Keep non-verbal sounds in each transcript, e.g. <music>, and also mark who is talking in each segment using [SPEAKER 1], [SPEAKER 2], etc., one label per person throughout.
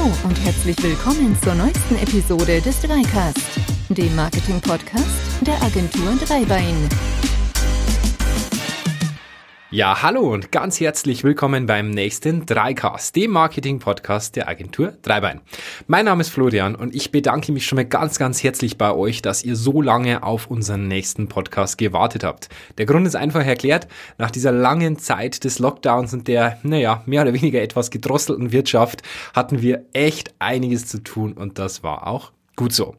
[SPEAKER 1] Hallo und herzlich willkommen zur neuesten Episode des Dreicast, dem Marketing-Podcast der Agentur Dreibein.
[SPEAKER 2] Ja, hallo und ganz herzlich willkommen beim nächsten Dreicast, dem Marketing-Podcast der Agentur Dreibein. Mein Name ist Florian und ich bedanke mich schon mal ganz, ganz herzlich bei euch, dass ihr so lange auf unseren nächsten Podcast gewartet habt. Der Grund ist einfach erklärt, nach dieser langen Zeit des Lockdowns und der, naja, mehr oder weniger etwas gedrosselten Wirtschaft hatten wir echt einiges zu tun und das war auch gut so.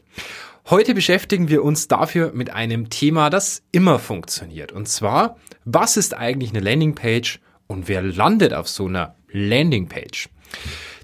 [SPEAKER 2] Heute beschäftigen wir uns dafür mit einem Thema, das immer funktioniert. Und zwar, was ist eigentlich eine Landingpage und wer landet auf so einer Landingpage?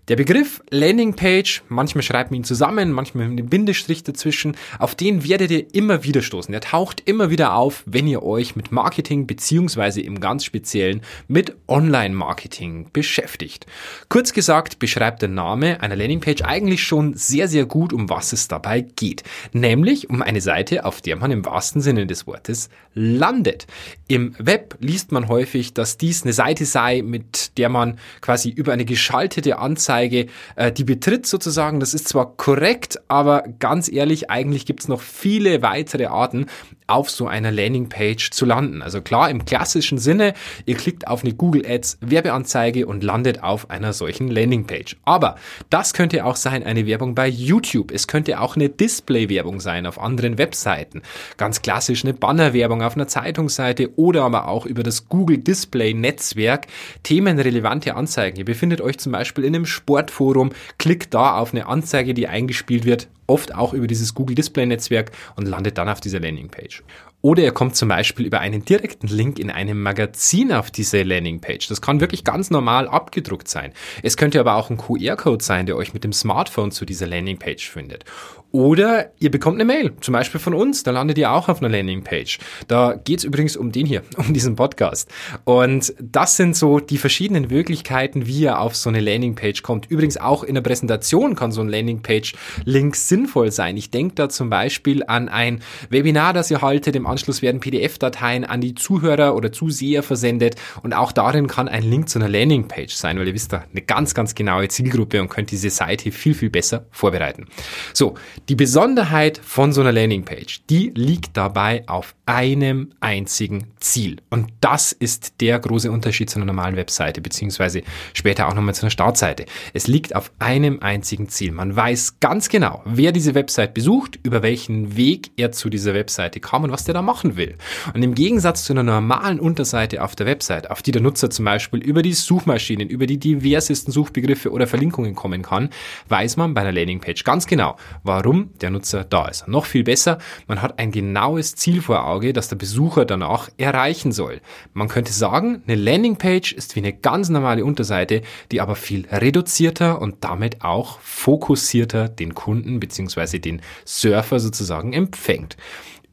[SPEAKER 2] Der Begriff Landingpage, manchmal schreibt man ihn zusammen, manchmal mit einem Bindestrich dazwischen, auf den werdet ihr immer wieder stoßen. Der taucht immer wieder auf, wenn ihr euch mit Marketing beziehungsweise im ganz speziellen mit Online-Marketing beschäftigt. Kurz gesagt beschreibt der Name einer Landingpage eigentlich schon sehr, sehr gut, um was es dabei geht. Nämlich um eine Seite, auf der man im wahrsten Sinne des Wortes landet. Im Web liest man häufig, dass dies eine Seite sei, mit der man quasi über eine geschaltete Anzeige äh, die betritt sozusagen. Das ist zwar korrekt, aber ganz ehrlich, eigentlich gibt es noch viele weitere Arten, auf so einer Landingpage zu landen. Also klar, im klassischen Sinne, ihr klickt auf eine Google Ads Werbeanzeige und landet auf einer solchen Landingpage. Aber das könnte auch sein eine Werbung bei YouTube. Es könnte auch eine Display-Werbung sein auf anderen Webseiten. Ganz klassisch eine Bannerwerbung auf einer Zeitungsseite oder aber auch über das Google Display Netzwerk themenrelevante Anzeigen. Ihr befindet euch zum Beispiel in einem Sportforum, klickt da auf eine Anzeige, die eingespielt wird oft auch über dieses Google Display Netzwerk und landet dann auf dieser Landingpage. Oder ihr kommt zum Beispiel über einen direkten Link in einem Magazin auf diese Landingpage. Das kann wirklich ganz normal abgedruckt sein. Es könnte aber auch ein QR-Code sein, der euch mit dem Smartphone zu dieser Landingpage findet. Oder ihr bekommt eine Mail, zum Beispiel von uns, da landet ihr auch auf einer Landingpage. Da geht's übrigens um den hier, <laughs> um diesen Podcast. Und das sind so die verschiedenen Möglichkeiten, wie ihr auf so eine Landingpage kommt. Übrigens auch in der Präsentation kann so ein Landingpage-Link sinnvoll sein. Ich denke da zum Beispiel an ein Webinar, das ihr haltet. Im Anschluss werden PDF-Dateien an die Zuhörer oder Zuseher versendet. Und auch darin kann ein Link zu einer Landingpage sein, weil ihr wisst da eine ganz, ganz genaue Zielgruppe und könnt diese Seite viel, viel besser vorbereiten. So, die Besonderheit von so einer Landingpage, die liegt dabei auf einem einzigen Ziel. Und das ist der große Unterschied zu einer normalen Webseite, beziehungsweise später auch nochmal zu einer Startseite. Es liegt auf einem einzigen Ziel. Man weiß ganz genau, wer diese Website besucht, über welchen Weg er zu dieser Webseite kam und was der da machen will. Und im Gegensatz zu einer normalen Unterseite auf der Website, auf die der Nutzer zum Beispiel über die Suchmaschinen, über die diversesten Suchbegriffe oder Verlinkungen kommen kann, weiß man bei einer Landingpage ganz genau, warum warum der Nutzer da ist. Noch viel besser, man hat ein genaues Ziel vor Auge, das der Besucher danach erreichen soll. Man könnte sagen, eine Landingpage ist wie eine ganz normale Unterseite, die aber viel reduzierter und damit auch fokussierter den Kunden bzw. den Surfer sozusagen empfängt.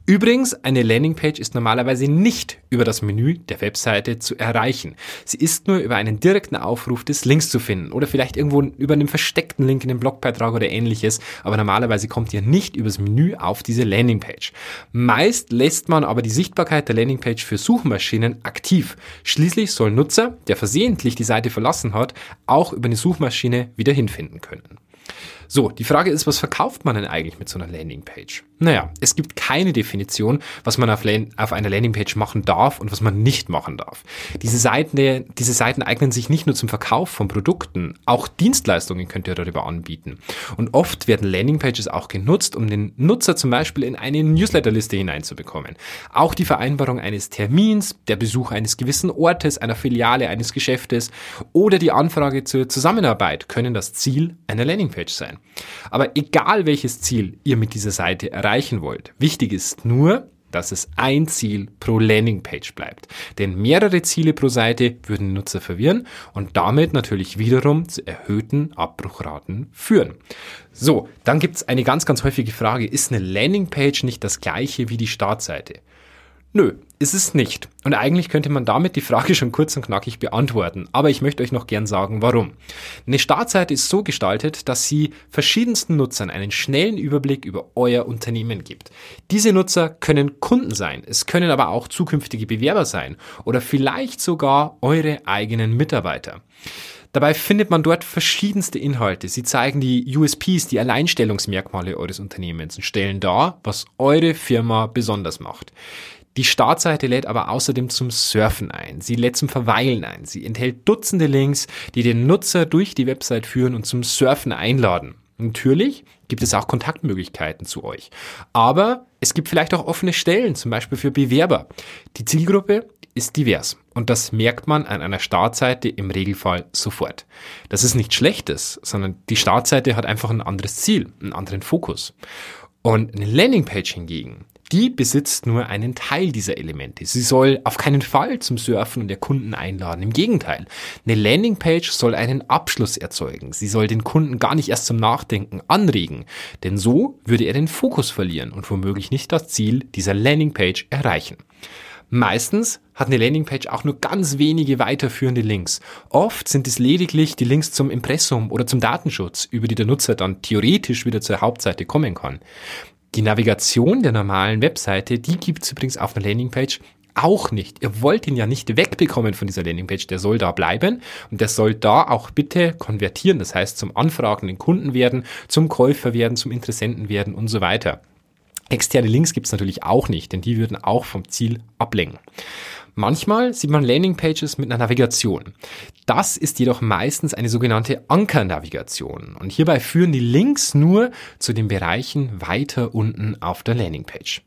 [SPEAKER 2] Übrigens, eine Landingpage ist normalerweise nicht über das Menü der Webseite zu erreichen. Sie ist nur über einen direkten Aufruf des Links zu finden oder vielleicht irgendwo über einen versteckten Link in einem Blogbeitrag oder ähnliches, aber normalerweise kommt ihr nicht übers Menü auf diese Landingpage. Meist lässt man aber die Sichtbarkeit der Landingpage für Suchmaschinen aktiv. Schließlich soll Nutzer, der versehentlich die Seite verlassen hat, auch über eine Suchmaschine wieder hinfinden können. So, die Frage ist, was verkauft man denn eigentlich mit so einer Landingpage? Naja, es gibt keine Definition, was man auf, auf, einer Landingpage machen darf und was man nicht machen darf. Diese Seiten, diese Seiten eignen sich nicht nur zum Verkauf von Produkten, auch Dienstleistungen könnt ihr darüber anbieten. Und oft werden Landingpages auch genutzt, um den Nutzer zum Beispiel in eine Newsletterliste hineinzubekommen. Auch die Vereinbarung eines Termins, der Besuch eines gewissen Ortes, einer Filiale eines Geschäftes oder die Anfrage zur Zusammenarbeit können das Ziel einer Landingpage sein. Aber egal welches Ziel ihr mit dieser Seite erreichen wollt, wichtig ist nur, dass es ein Ziel pro Landingpage bleibt. Denn mehrere Ziele pro Seite würden den Nutzer verwirren und damit natürlich wiederum zu erhöhten Abbruchraten führen. So, dann gibt es eine ganz, ganz häufige Frage, ist eine Landingpage nicht das gleiche wie die Startseite? Nö, ist es nicht. Und eigentlich könnte man damit die Frage schon kurz und knackig beantworten. Aber ich möchte euch noch gern sagen, warum. Eine Startseite ist so gestaltet, dass sie verschiedensten Nutzern einen schnellen Überblick über euer Unternehmen gibt. Diese Nutzer können Kunden sein. Es können aber auch zukünftige Bewerber sein oder vielleicht sogar eure eigenen Mitarbeiter. Dabei findet man dort verschiedenste Inhalte. Sie zeigen die USPs, die Alleinstellungsmerkmale eures Unternehmens und stellen dar, was eure Firma besonders macht. Die Startseite lädt aber außerdem zum Surfen ein. Sie lädt zum Verweilen ein. Sie enthält Dutzende Links, die den Nutzer durch die Website führen und zum Surfen einladen. Natürlich gibt es auch Kontaktmöglichkeiten zu euch. Aber es gibt vielleicht auch offene Stellen, zum Beispiel für Bewerber. Die Zielgruppe ist divers. Und das merkt man an einer Startseite im Regelfall sofort. Das ist nichts Schlechtes, sondern die Startseite hat einfach ein anderes Ziel, einen anderen Fokus. Und eine Landingpage hingegen, die besitzt nur einen Teil dieser Elemente. Sie soll auf keinen Fall zum Surfen und der Kunden einladen. Im Gegenteil, eine Landingpage soll einen Abschluss erzeugen. Sie soll den Kunden gar nicht erst zum Nachdenken anregen, denn so würde er den Fokus verlieren und womöglich nicht das Ziel dieser Landingpage erreichen. Meistens hat eine Landingpage auch nur ganz wenige weiterführende Links. Oft sind es lediglich die Links zum Impressum oder zum Datenschutz, über die der Nutzer dann theoretisch wieder zur Hauptseite kommen kann. Die Navigation der normalen Webseite, die gibt es übrigens auf einer Landingpage auch nicht. Ihr wollt ihn ja nicht wegbekommen von dieser Landingpage. Der soll da bleiben und der soll da auch bitte konvertieren. Das heißt, zum anfragenden Kunden werden, zum Käufer werden, zum Interessenten werden und so weiter. Externe Links gibt es natürlich auch nicht, denn die würden auch vom Ziel ablenken. Manchmal sieht man Landingpages mit einer Navigation. Das ist jedoch meistens eine sogenannte Ankernavigation. Und hierbei führen die Links nur zu den Bereichen weiter unten auf der Landingpage.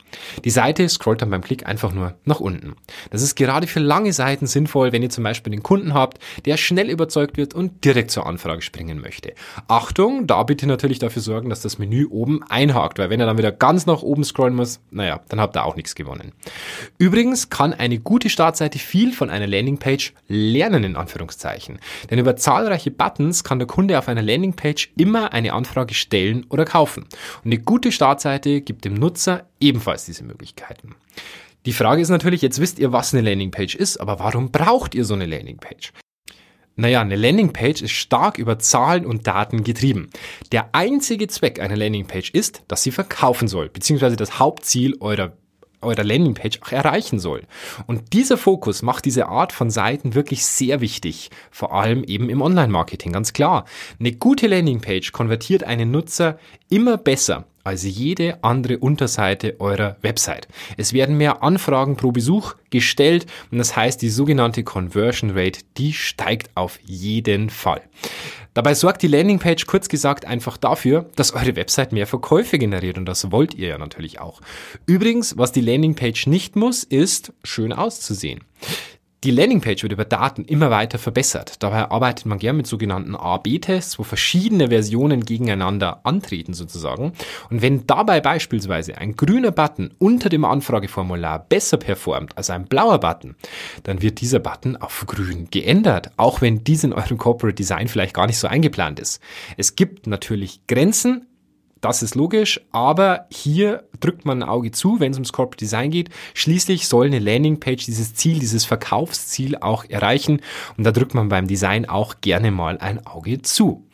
[SPEAKER 2] Die Seite scrollt dann beim Klick einfach nur nach unten. Das ist gerade für lange Seiten sinnvoll, wenn ihr zum Beispiel den Kunden habt, der schnell überzeugt wird und direkt zur Anfrage springen möchte. Achtung, da bitte natürlich dafür sorgen, dass das Menü oben einhakt, weil wenn er dann wieder ganz nach oben scrollen muss, naja, dann habt ihr auch nichts gewonnen. Übrigens kann eine gute Startseite viel von einer Landingpage lernen, in Anführungszeichen. Denn über zahlreiche Buttons kann der Kunde auf einer Landingpage immer eine Anfrage stellen oder kaufen. Und eine gute Startseite gibt dem Nutzer ebenfalls diese Möglichkeiten. Die Frage ist natürlich, jetzt wisst ihr, was eine Landingpage ist, aber warum braucht ihr so eine Landingpage? Naja, eine Landingpage ist stark über Zahlen und Daten getrieben. Der einzige Zweck einer Landingpage ist, dass sie verkaufen soll, beziehungsweise das Hauptziel eurer eurer Landingpage auch erreichen soll. Und dieser Fokus macht diese Art von Seiten wirklich sehr wichtig, vor allem eben im Online-Marketing, ganz klar. Eine gute Landingpage konvertiert einen Nutzer immer besser als jede andere Unterseite eurer Website. Es werden mehr Anfragen pro Besuch gestellt und das heißt, die sogenannte Conversion Rate, die steigt auf jeden Fall. Dabei sorgt die Landingpage kurz gesagt einfach dafür, dass eure Website mehr Verkäufe generiert und das wollt ihr ja natürlich auch. Übrigens, was die Landingpage nicht muss, ist schön auszusehen. Die Landingpage wird über Daten immer weiter verbessert. Dabei arbeitet man gern mit sogenannten A-B-Tests, wo verschiedene Versionen gegeneinander antreten sozusagen. Und wenn dabei beispielsweise ein grüner Button unter dem Anfrageformular besser performt als ein blauer Button, dann wird dieser Button auf grün geändert, auch wenn dies in eurem Corporate Design vielleicht gar nicht so eingeplant ist. Es gibt natürlich Grenzen, das ist logisch, aber hier drückt man ein Auge zu, wenn es ums Corporate Design geht. Schließlich soll eine Landingpage dieses Ziel, dieses Verkaufsziel auch erreichen und da drückt man beim Design auch gerne mal ein Auge zu.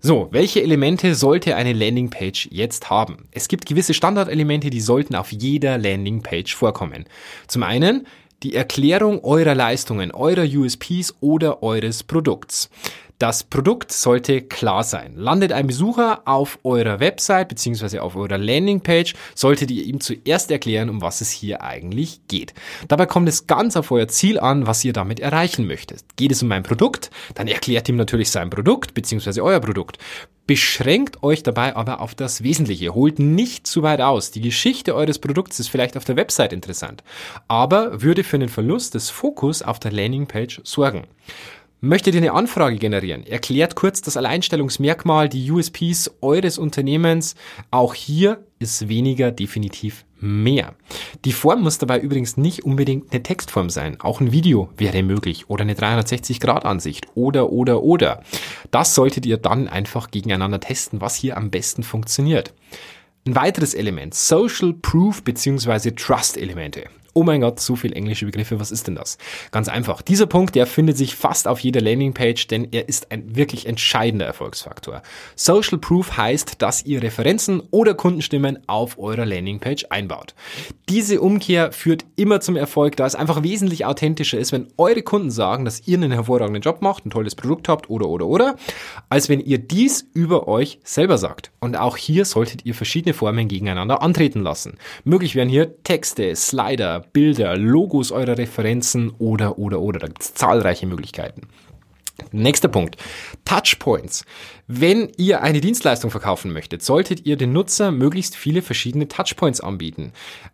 [SPEAKER 2] So, welche Elemente sollte eine Landingpage jetzt haben? Es gibt gewisse Standardelemente, die sollten auf jeder Landingpage vorkommen. Zum einen die Erklärung eurer Leistungen, eurer USPs oder eures Produkts. Das Produkt sollte klar sein. Landet ein Besucher auf eurer Website bzw. auf eurer Landingpage, solltet ihr ihm zuerst erklären, um was es hier eigentlich geht. Dabei kommt es ganz auf euer Ziel an, was ihr damit erreichen möchtet. Geht es um ein Produkt, dann erklärt ihm natürlich sein Produkt bzw. euer Produkt. Beschränkt euch dabei aber auf das Wesentliche. Holt nicht zu weit aus. Die Geschichte eures Produkts ist vielleicht auf der Website interessant, aber würde für einen Verlust des Fokus auf der Landingpage sorgen. Möchtet ihr eine Anfrage generieren? Erklärt kurz das Alleinstellungsmerkmal, die USPs eures Unternehmens. Auch hier ist weniger definitiv mehr. Die Form muss dabei übrigens nicht unbedingt eine Textform sein. Auch ein Video wäre möglich oder eine 360-Grad-Ansicht oder, oder, oder. Das solltet ihr dann einfach gegeneinander testen, was hier am besten funktioniert. Ein weiteres Element, Social Proof bzw. Trust Elemente. Oh mein Gott, so viel englische Begriffe, was ist denn das? Ganz einfach. Dieser Punkt, der findet sich fast auf jeder Landingpage, denn er ist ein wirklich entscheidender Erfolgsfaktor. Social Proof heißt, dass ihr Referenzen oder Kundenstimmen auf eurer Landingpage einbaut. Diese Umkehr führt immer zum Erfolg, da es einfach wesentlich authentischer ist, wenn eure Kunden sagen, dass ihr einen hervorragenden Job macht, ein tolles Produkt habt oder oder oder, als wenn ihr dies über euch selber sagt. Und auch hier solltet ihr verschiedene Formen gegeneinander antreten lassen. Möglich wären hier Texte, Slider, Bilder, Logos eurer Referenzen oder, oder, oder. Da gibt es zahlreiche Möglichkeiten. Nächster Punkt. Touchpoints. Wenn ihr eine Dienstleistung verkaufen möchtet, solltet ihr den Nutzer möglichst viele verschiedene Touchpoints anbieten.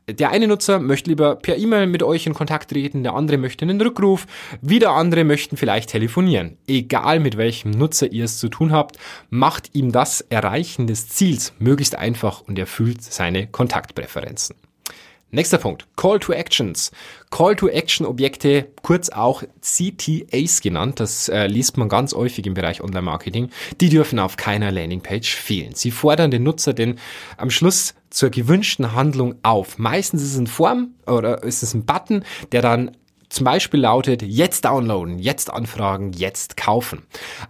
[SPEAKER 2] Der eine Nutzer möchte lieber per E-Mail mit euch in Kontakt treten, der andere möchte einen Rückruf, wieder andere möchten vielleicht telefonieren. Egal mit welchem Nutzer ihr es zu tun habt, macht ihm das Erreichen des Ziels möglichst einfach und erfüllt seine Kontaktpräferenzen. Nächster Punkt. Call to Actions. Call to Action Objekte, kurz auch CTAs genannt, das äh, liest man ganz häufig im Bereich Online Marketing, die dürfen auf keiner Landingpage fehlen. Sie fordern den Nutzer denn am Schluss zur gewünschten Handlung auf. Meistens ist es ein Form oder ist es ein Button, der dann zum Beispiel lautet jetzt downloaden, jetzt anfragen, jetzt kaufen.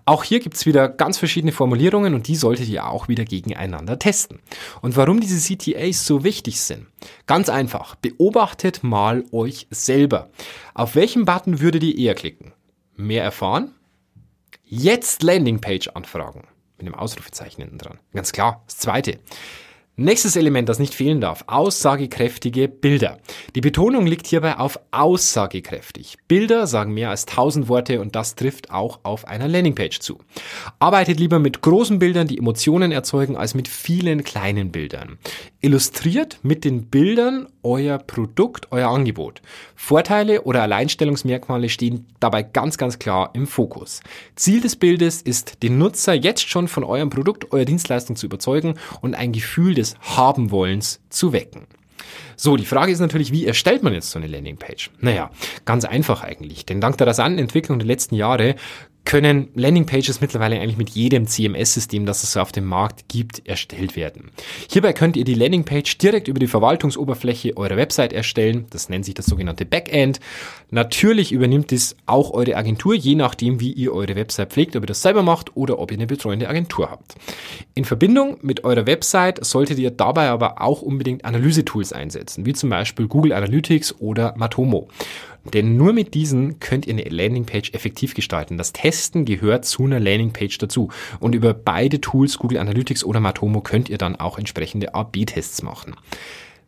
[SPEAKER 2] Auch hier gibt's wieder ganz verschiedene Formulierungen und die solltet ihr auch wieder gegeneinander testen. Und warum diese CTAs so wichtig sind? Ganz einfach, beobachtet mal euch selber. Auf welchen Button würdet ihr eher klicken? Mehr erfahren? Jetzt Landingpage anfragen. Mit einem Ausrufezeichen hinten dran. Ganz klar. Das zweite. Nächstes Element, das nicht fehlen darf, aussagekräftige Bilder. Die Betonung liegt hierbei auf aussagekräftig. Bilder sagen mehr als 1000 Worte und das trifft auch auf einer Landingpage zu. Arbeitet lieber mit großen Bildern, die Emotionen erzeugen, als mit vielen kleinen Bildern. Illustriert mit den Bildern euer Produkt, euer Angebot. Vorteile oder Alleinstellungsmerkmale stehen dabei ganz, ganz klar im Fokus. Ziel des Bildes ist, den Nutzer jetzt schon von eurem Produkt, eurer Dienstleistung zu überzeugen und ein Gefühl des Habenwollens zu wecken. So, die Frage ist natürlich, wie erstellt man jetzt so eine Landingpage? Naja, ganz einfach eigentlich, denn dank der rasanten Entwicklung der letzten Jahre können Landingpages mittlerweile eigentlich mit jedem CMS-System, das es so auf dem Markt gibt, erstellt werden. Hierbei könnt ihr die Landingpage direkt über die Verwaltungsoberfläche eurer Website erstellen. Das nennt sich das sogenannte Backend. Natürlich übernimmt es auch eure Agentur, je nachdem, wie ihr eure Website pflegt, ob ihr das selber macht oder ob ihr eine betreuende Agentur habt. In Verbindung mit eurer Website solltet ihr dabei aber auch unbedingt Analysetools einsetzen, wie zum Beispiel Google Analytics oder Matomo. Denn nur mit diesen könnt ihr eine Landingpage effektiv gestalten. Das Testen gehört zu einer Landingpage dazu. Und über beide Tools, Google Analytics oder Matomo, könnt ihr dann auch entsprechende A-B-Tests machen.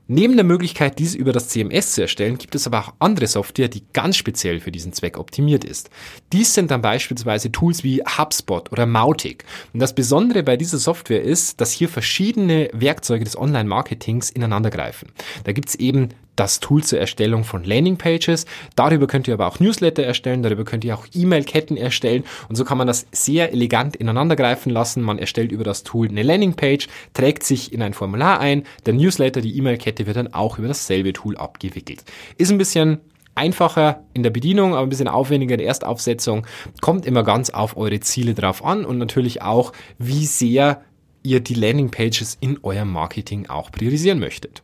[SPEAKER 2] Neben der Möglichkeit, dies über das CMS zu erstellen, gibt es aber auch andere Software, die ganz speziell für diesen Zweck optimiert ist. Dies sind dann beispielsweise Tools wie HubSpot oder Mautic. Und das Besondere bei dieser Software ist, dass hier verschiedene Werkzeuge des Online-Marketings ineinandergreifen. Da gibt es eben das Tool zur Erstellung von Landingpages. Darüber könnt ihr aber auch Newsletter erstellen, darüber könnt ihr auch E-Mail-Ketten erstellen und so kann man das sehr elegant ineinandergreifen lassen. Man erstellt über das Tool eine Landingpage, trägt sich in ein Formular ein, der Newsletter, die E-Mail-Kette wird dann auch über dasselbe Tool abgewickelt. Ist ein bisschen einfacher in der Bedienung, aber ein bisschen aufwendiger in der Erstaufsetzung. Kommt immer ganz auf eure Ziele drauf an und natürlich auch, wie sehr ihr die Landingpages in eurem Marketing auch priorisieren möchtet.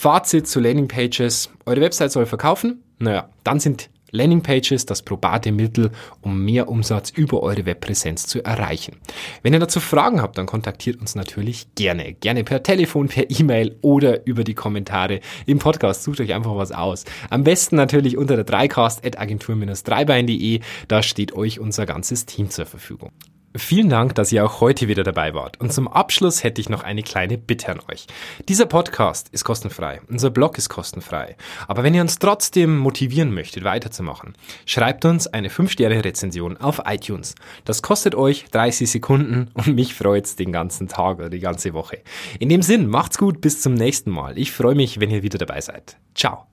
[SPEAKER 2] Fazit zu Landingpages. Eure Website soll verkaufen? Naja, dann sind Landingpages das probate Mittel, um mehr Umsatz über eure Webpräsenz zu erreichen. Wenn ihr dazu Fragen habt, dann kontaktiert uns natürlich gerne. Gerne per Telefon, per E-Mail oder über die Kommentare im Podcast. Sucht euch einfach was aus. Am besten natürlich unter der 3cast.agentur-dreibein.de. Da steht euch unser ganzes Team zur Verfügung. Vielen Dank, dass ihr auch heute wieder dabei wart. Und zum Abschluss hätte ich noch eine kleine Bitte an euch. Dieser Podcast ist kostenfrei. Unser Blog ist kostenfrei. Aber wenn ihr uns trotzdem motivieren möchtet, weiterzumachen, schreibt uns eine 5-Sterne-Rezension auf iTunes. Das kostet euch 30 Sekunden und mich freut's den ganzen Tag oder die ganze Woche. In dem Sinn, macht's gut, bis zum nächsten Mal. Ich freue mich, wenn ihr wieder dabei seid. Ciao.